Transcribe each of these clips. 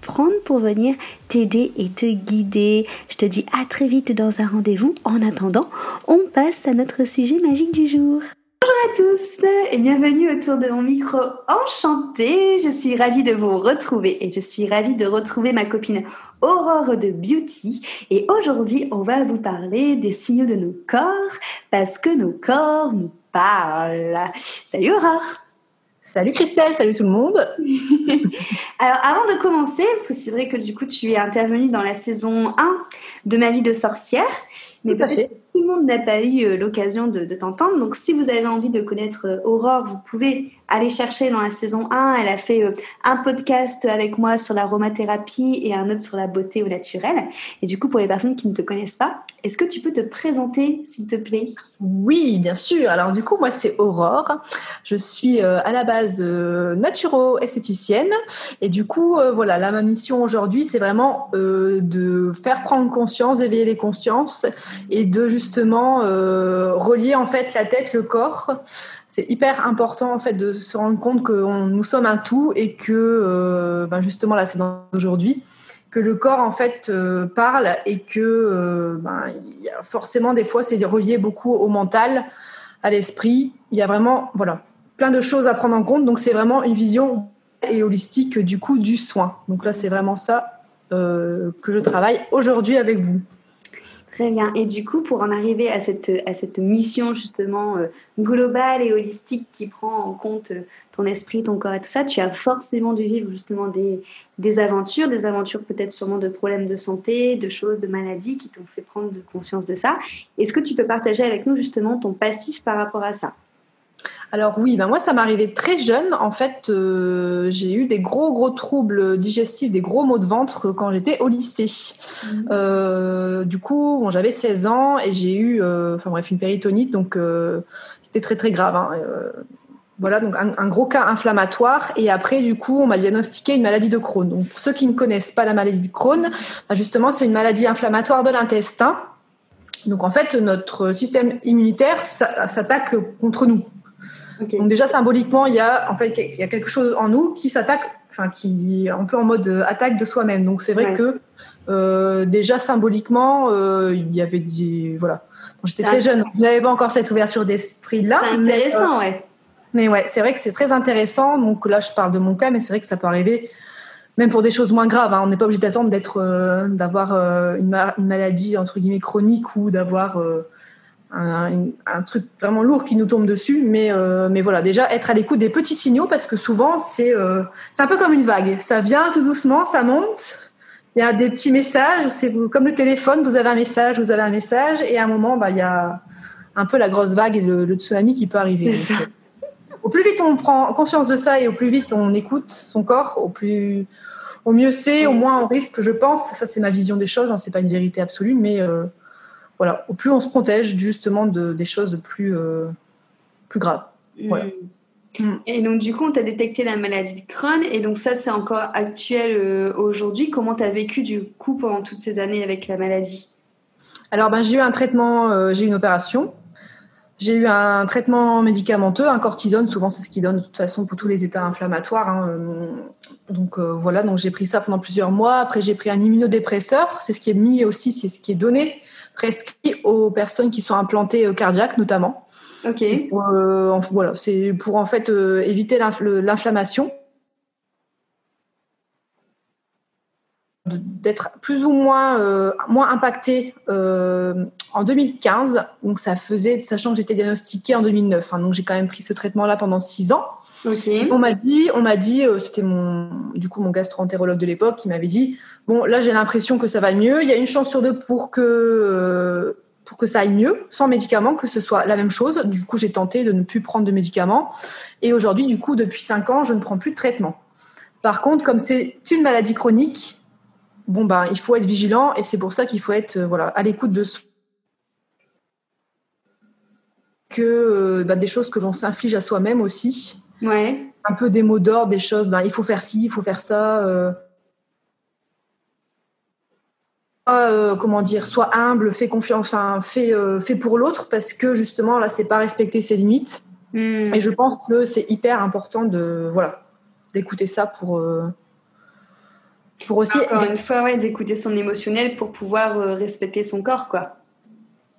prendre pour venir t'aider et te guider. Je te dis à très vite dans un rendez-vous. En attendant, on passe à notre sujet magique du jour. Bonjour à tous et bienvenue autour de mon micro enchanté. Je suis ravie de vous retrouver et je suis ravie de retrouver ma copine Aurore de Beauty. Et aujourd'hui, on va vous parler des signaux de nos corps parce que nos corps nous parlent. Salut Aurore Salut Christelle, salut tout le monde. Alors avant de commencer, parce que c'est vrai que du coup tu es intervenue dans la saison 1 de Ma vie de sorcière, mais peut-être que tout le monde n'a pas eu euh, l'occasion de, de t'entendre. Donc si vous avez envie de connaître euh, Aurore, vous pouvez aller chercher dans la saison 1. Elle a fait euh, un podcast avec moi sur l'aromathérapie et un autre sur la beauté au naturel. Et du coup, pour les personnes qui ne te connaissent pas, est-ce que tu peux te présenter, s'il te plaît? Oui, bien sûr. Alors du coup, moi, c'est Aurore. Je suis à la base naturo-esthéticienne. Et du coup, voilà, là, ma mission aujourd'hui, c'est vraiment de faire prendre conscience, d'éveiller les consciences et de justement euh, relier en fait la tête, le corps. C'est hyper important en fait de se rendre compte que nous sommes un tout et que euh, ben justement là c'est aujourd'hui que le corps en fait euh, parle et que ben, a forcément des fois c'est relié beaucoup au mental, à l'esprit. Il y a vraiment voilà plein de choses à prendre en compte. Donc c'est vraiment une vision et holistique du coup du soin. Donc là c'est vraiment ça que je travaille aujourd'hui avec vous. Très bien. Et du coup, pour en arriver à cette, à cette mission justement euh, globale et holistique qui prend en compte euh, ton esprit, ton corps et tout ça, tu as forcément dû vivre justement des, des aventures, des aventures peut-être sûrement de problèmes de santé, de choses, de maladies qui t'ont fait prendre conscience de ça. Est-ce que tu peux partager avec nous justement ton passif par rapport à ça? Alors oui, ben moi ça m'est arrivé très jeune. En fait, euh, j'ai eu des gros gros troubles digestifs, des gros maux de ventre quand j'étais au lycée. Mmh. Euh, du coup, bon, j'avais 16 ans et j'ai eu, euh, enfin bref, une péritonite, donc c'était très très grave. Hein. voilà, donc un, gros cas inflammatoire. Et après, du coup, on m'a diagnostiqué une maladie de Crohn. Donc pour ceux qui ne connaissent pas la maladie de Crohn, ben, justement, c'est une maladie inflammatoire de l'intestin. Donc en fait, notre système immunitaire s'attaque contre nous. Donc déjà symboliquement, il y a en fait il y a quelque chose en nous qui s'attaque, enfin qui est un peu en mode euh, attaque de soi-même. Donc c'est vrai que euh, déjà symboliquement, euh, il y avait des voilà. J'étais très jeune, je n'avais pas encore cette ouverture d'esprit là. C'est intéressant, mais, ouais. Mais ouais, c'est vrai que c'est très intéressant. Donc là, je parle de mon cas, mais c'est vrai que ça peut arriver même pour des choses moins graves. Hein. On n'est pas obligé d'attendre d'être, d'avoir une, une, maladie entre guillemets chronique ou d'avoir un, truc vraiment lourd qui nous tombe dessus. Mais, euh, mais voilà, déjà être à l'écoute des petits signaux parce que souvent c'est euh, un peu comme une vague. Ça vient tout doucement, ça monte. Il y a des petits messages. C'est comme le téléphone, vous avez un message, vous avez un message, et à un moment, bah, il y a un peu la grosse vague et le, tsunami qui peut arriver. Euh, au plus vite on prend conscience de ça et au plus vite on écoute son corps, au plus au mieux c'est, au moins on risque, je pense. Ça c'est ma vision des choses. Hein, c'est pas une vérité absolue, mais voilà, au plus on se protège justement de, des choses plus, euh, plus graves. Mm. Mm. Et donc, du coup, on t'a détecté la maladie de Crohn, et donc ça, c'est encore actuel euh, aujourd'hui. Comment tu as vécu, du coup, pendant toutes ces années avec la maladie? Alors, ben, j'ai eu un traitement, euh, j'ai eu une opération. J'ai eu un traitement médicamenteux, un cortisone, souvent c'est ce qui donne de toute façon pour tous les états inflammatoires. Hein, donc voilà, donc j'ai pris ça pendant plusieurs mois. Après j'ai pris un immunodépresseur, c'est ce qui est mis aussi, c'est ce qui est donné prescrit aux personnes qui sont implantées cardiaques notamment. Ok. Pour, euh, voilà, c'est pour en fait euh, éviter l'inflammation. d'être plus ou moins euh, moins impactée euh, en 2015. Donc ça faisait, sachant que j'étais diagnostiquée en 2009. Hein, donc j'ai quand même pris ce traitement-là pendant six ans. On m'a dit, on m'a dit, c'était mon du coup mon gastro-entérologue de l'époque qui m'avait dit, bon là j'ai l'impression que ça va mieux. Il y a une chance sur deux pour que pour que ça aille mieux, sans médicaments, que ce soit la même chose. Du coup, j'ai tenté de ne plus prendre de médicaments. Et aujourd'hui, du coup, depuis cinq ans, je ne prends plus de traitement. Par contre, comme c'est une maladie chronique, bon ben, il faut être vigilant et c'est pour ça qu'il faut être euh, voilà à l'écoute de que euh, ben, des choses que l'on s'inflige à soi-même aussi. Ouais. Un peu des mots d'ordre, des choses. Ben, il faut faire ci, il faut faire ça. Euh, comment dire, soit humble, fais confiance, enfin, fais, fait pour l'autre parce que justement là, c'est pas respecter ses limites. Hmm. Et je pense que c'est hyper important de voilà d'écouter ça pour, euh, pour aussi. Encore une fois, ouais, d'écouter son émotionnel pour pouvoir euh, respecter son corps, quoi.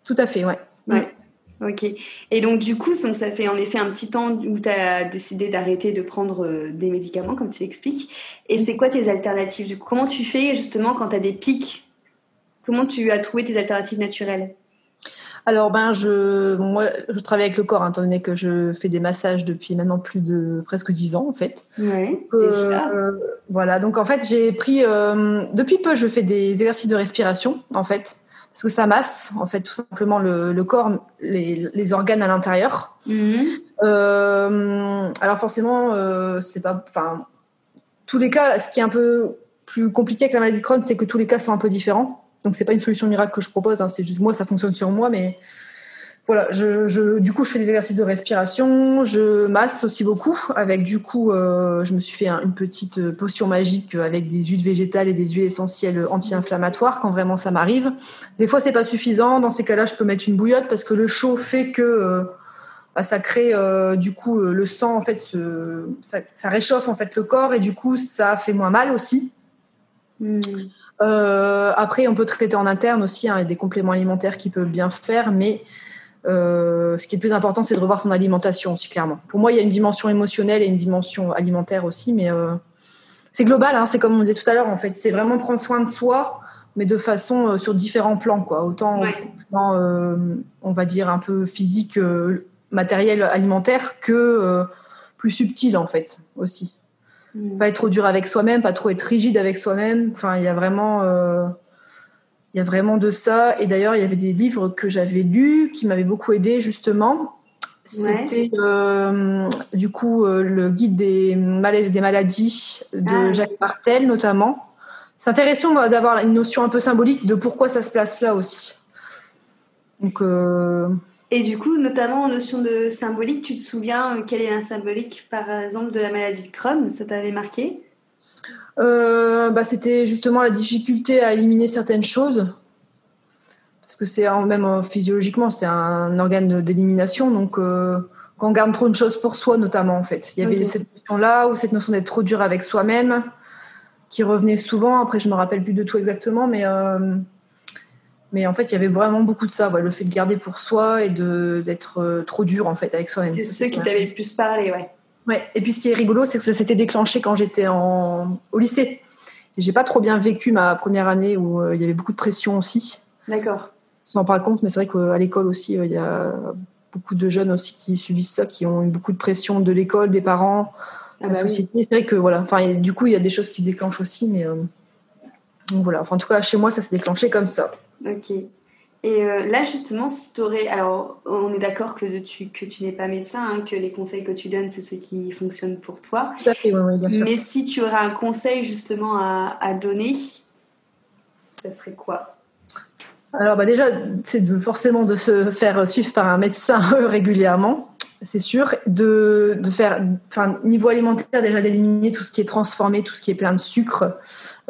Tout à fait, ouais. Ouais. Ok. Et donc, du coup, ça fait en effet un petit temps où tu as décidé d'arrêter de prendre euh, des médicaments, comme tu l'expliques. Et c'est quoi tes alternatives? Comment tu fais justement quand tu as des pics? Comment tu as trouvé tes alternatives naturelles? Alors ben je moi je travaille avec le corps hein, étant donné que je fais des massages depuis maintenant plus de presque dix ans en fait. Ouais, euh, voilà donc en fait j'ai pris euh, depuis peu je fais des exercices de respiration en fait parce que ça masse en fait tout simplement le, le corps les, les, organes à l'intérieur. Mhm. Euh, alors forcément c'est pas enfin tous les cas ce qui est un peu plus compliqué avec la maladie de Crohn c'est que tous les cas sont un peu différents. Donc c'est pas une solution miracle que je propose, hein, c'est juste moi, ça fonctionne sur moi, mais voilà, je, du coup je fais des exercices de respiration, je masse aussi beaucoup avec du coup euh, je me suis fait une petite potion magique avec des huiles végétales et des huiles essentielles anti-inflammatoires quand vraiment ça m'arrive. Des fois c'est pas suffisant, dans ces cas-là je peux mettre une bouillotte parce que le chaud fait que euh, bah, ça crée euh, du coup le sang en fait ça, réchauffe en fait le corps et du coup ça fait moins mal aussi. Hmm. Euh, après, on peut traiter en interne aussi, hein, il y a des compléments alimentaires qui peuvent bien faire, mais euh, ce qui est le plus important, c'est de revoir son alimentation aussi, clairement. Pour moi, il y a une dimension émotionnelle et une dimension alimentaire aussi, mais euh, c'est global, hein, c'est comme on disait tout à l'heure, en fait. C'est vraiment prendre soin de soi, mais de façon sur différents plans, quoi. Autant on va dire, un peu physique, matériel, alimentaire, que plus subtil, en fait, aussi. Mm. Pas être trop dur avec soi-même, pas trop être rigide avec soi-même. Enfin, il y a vraiment, euh, il y a vraiment de ça. Et d'ailleurs, il y avait des livres que j'avais lus qui m'avaient beaucoup aidé justement. C'était euh, du coup euh, le guide des malaises et des maladies de ah. Jacques Martel notamment. C'est intéressant d'avoir une notion un peu symbolique de pourquoi ça se place là aussi. Donc et du coup, notamment en notion de symbolique, tu te souviens euh, quel est un symbolique, par exemple, de la maladie de Crohn? Ça t'avait marqué? Euh, bah, C'était justement la difficulté à éliminer certaines choses. Parce que c'est même euh, physiologiquement, c'est un organe d'élimination. Donc, quand on garde trop de choses pour soi, notamment, en fait. Il y avait cette notion-là, ou cette notion d'être trop dur avec soi-même, qui revenait souvent. Après, je ne me rappelle plus de tout exactement, mais mais en fait, il y avait vraiment beaucoup de ça, le fait de garder pour soi et d'être euh, trop dur en fait avec soi-même. C'est ceux qui t'avaient le plus parlé, ouais. Ouais. Et puis ce qui est rigolo, c'est que ça s'était déclenché quand j'étais en au lycée. J'ai pas trop bien vécu ma première année où euh, il y avait beaucoup de pression aussi. D'accord. Rend pas compte, mais c'est vrai qu'à l'école aussi, euh, il y a beaucoup de jeunes aussi qui subissent ça, qui ont eu beaucoup de pression de l'école, des parents, ah bah C'est vrai que voilà, enfin, du coup, il y a des choses qui se déclenchent aussi, mais donc voilà. Enfin, en tout cas, chez moi, ça s'est déclenché comme ça. Ok. Et euh, là, justement, si tu aurais. Alors, on est d'accord que tu, que tu n'es pas médecin, hein, que les conseils que tu donnes, c'est ceux qui fonctionnent pour toi. Tout à fait, oui, bien sûr. Mais si tu aurais un conseil, justement, à, à donner, ça serait quoi? Alors, bah déjà, c'est de, forcément de se faire suivre par un médecin régulièrement c'est sûr, de, de faire, enfin, niveau alimentaire, déjà d'éliminer tout ce qui est transformé, tout ce qui est plein de sucre.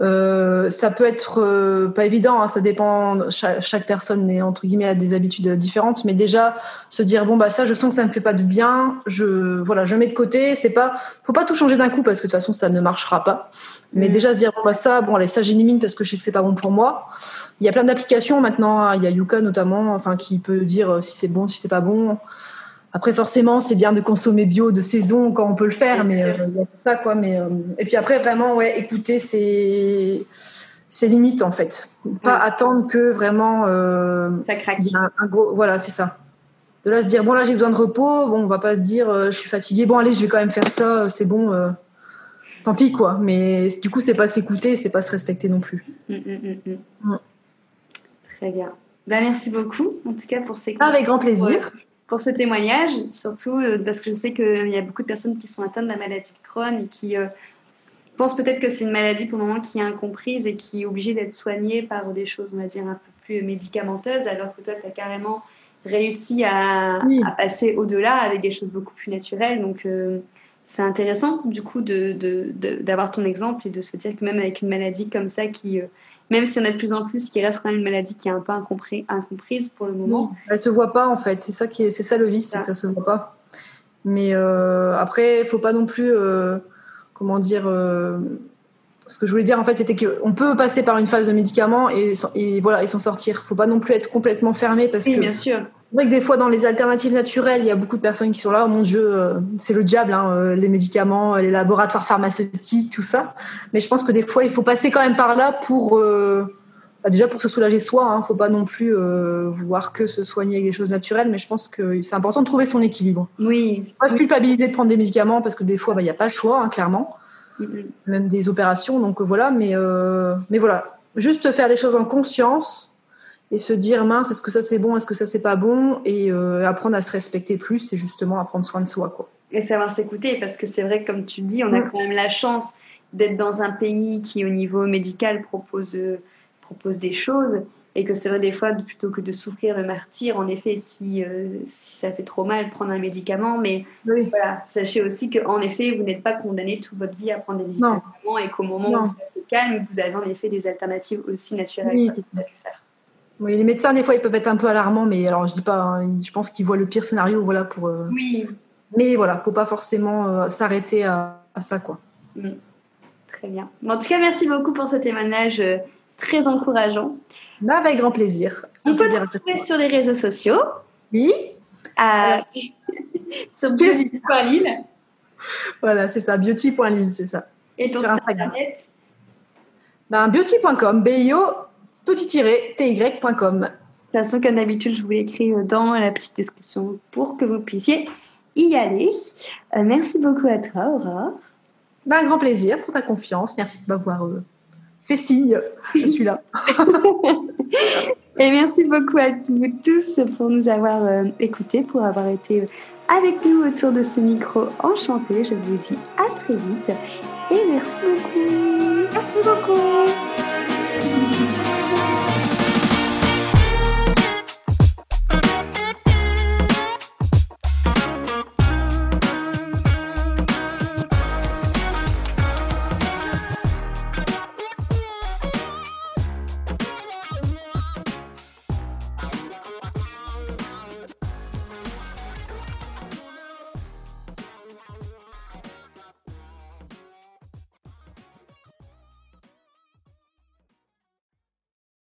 Euh, ça peut être euh, pas évident, hein, ça dépend. Chaque, chaque, personne est entre guillemets a des habitudes différentes, mais déjà se dire bon bah ça, je sens que ça me fait pas de bien, je voilà, je mets de côté. C'est pas, faut pas tout changer d'un coup parce que de toute façon ça ne marchera pas. Mais mm. déjà se dire bon bah ça, bon allez ça j'élimine parce que je sais que c'est pas bon pour moi. Il y a plein d'applications maintenant, hein. il y a Yuka notamment, enfin qui peut dire si c'est bon, si c'est pas bon. Après, forcément, c'est bien de consommer bio de saison quand on peut le faire, mais euh, il y a ça, quoi. Mais, euh, et puis après, vraiment, ouais, écouter ses, ses limites en fait. Pas attendre que vraiment ça craque. Un, gros, voilà, c'est ça. De là se dire bon là j'ai besoin de repos, bon on va pas se dire je suis fatiguée, bon allez je vais quand même faire ça, c'est bon tant pis quoi. Mais du coup, c'est pas s'écouter, c'est pas se respecter non plus. Mm, mm, mm, Très bien. Ben, merci beaucoup, en tout cas, pour ces Avec grand plaisir. Pour, ce témoignage, surtout euh, parce que je sais qu'il y a beaucoup de personnes qui sont atteintes de la maladie de Crohn et qui euh, pensent peut-être que c'est une maladie pour le moment qui est incomprise et qui est obligée d'être soignée par des choses, on va dire, un peu plus médicamenteuses, alors que toi, tu as carrément réussi à, passer au-delà avec des choses beaucoup plus naturelles. Donc, euh, c'est intéressant du coup d'avoir de, ton exemple et de se dire que même avec une maladie comme ça qui euh, même si on a de plus en plus qui reste quand même une maladie qui est un peu incompris, incomprise pour le moment. Elle elle se voit pas en fait. C'est ça qui est c'est ça le vice c'est que ça. se voit pas. Mais euh, après il faut pas non plus euh, comment dire ce que je voulais dire en fait c'était qu'on peut passer par une phase de médicaments et, et voilà et s'en sortir. Faut pas non plus être complètement fermé parce oui, que bien sûr c'est vrai que des fois, dans les alternatives naturelles, il y a beaucoup de personnes qui sont là, oh mon Dieu, euh, c'est le diable, hein, euh, les médicaments, les laboratoires pharmaceutiques, tout ça. Mais je pense que des fois, il faut passer quand même par là pour, euh, bah, déjà pour se soulager soi. Il hein, ne faut pas non plus vouloir que se soigner avec des choses naturelles, mais je pense que c'est important de trouver son équilibre. Oui. Pas se culpabiliser de prendre des médicaments parce que des fois, bah, il n'y a pas le choix, hein, clairement. Même des opérations, donc voilà. Mais, mais voilà, juste faire les choses en conscience et se dire mince est-ce que ça c'est bon est-ce que ça c'est pas bon? Et euh, apprendre à se respecter plus et justement à prendre soin de soi quoi. Et savoir s'écouter parce que c'est vrai comme tu dis on a quand même la chance d'être dans un pays qui au niveau médical propose euh, propose des choses. Et que c'est vrai des fois plutôt que de souffrir le martyr en effet si euh, si ça fait trop mal prendre un médicament. Mais voilà sachez aussi que en effet vous n'êtes pas condamné toute votre vie à prendre des médicaments et qu'au moment où ça se calme vous avez en effet des alternatives aussi naturelles. Oui, faire oui, les médecins, des fois, ils peuvent être un peu alarmants, mais alors je dis pas, hein, je pense qu'ils voient le pire scénario, voilà, pour. Euh, oui. Mais voilà, faut pas forcément euh, s'arrêter à, ça, quoi. Mm. Très bien. en tout cas, merci beaucoup pour ce témoignage euh, très encourageant. Bah, avec grand plaisir. On peut te retrouver sur les réseaux sociaux. Oui. sur beauty.lille. Voilà, c'est ça, beauty.lille, c'est ça. Et ton site internet ben, Beauty.com, B-I-O petit-ty.com. De toute façon, comme d'habitude, je vous l'écris euh, dans la petite description pour que vous puissiez y aller. Euh, merci beaucoup à toi, Aurore. Ben, un grand plaisir pour ta confiance. Merci de m'avoir euh, fait signe. Je suis là. Et merci beaucoup à vous tous pour nous avoir écoutés, pour avoir été avec nous autour de ce micro enchanté. Je vous dis à très vite et merci beaucoup. Merci beaucoup.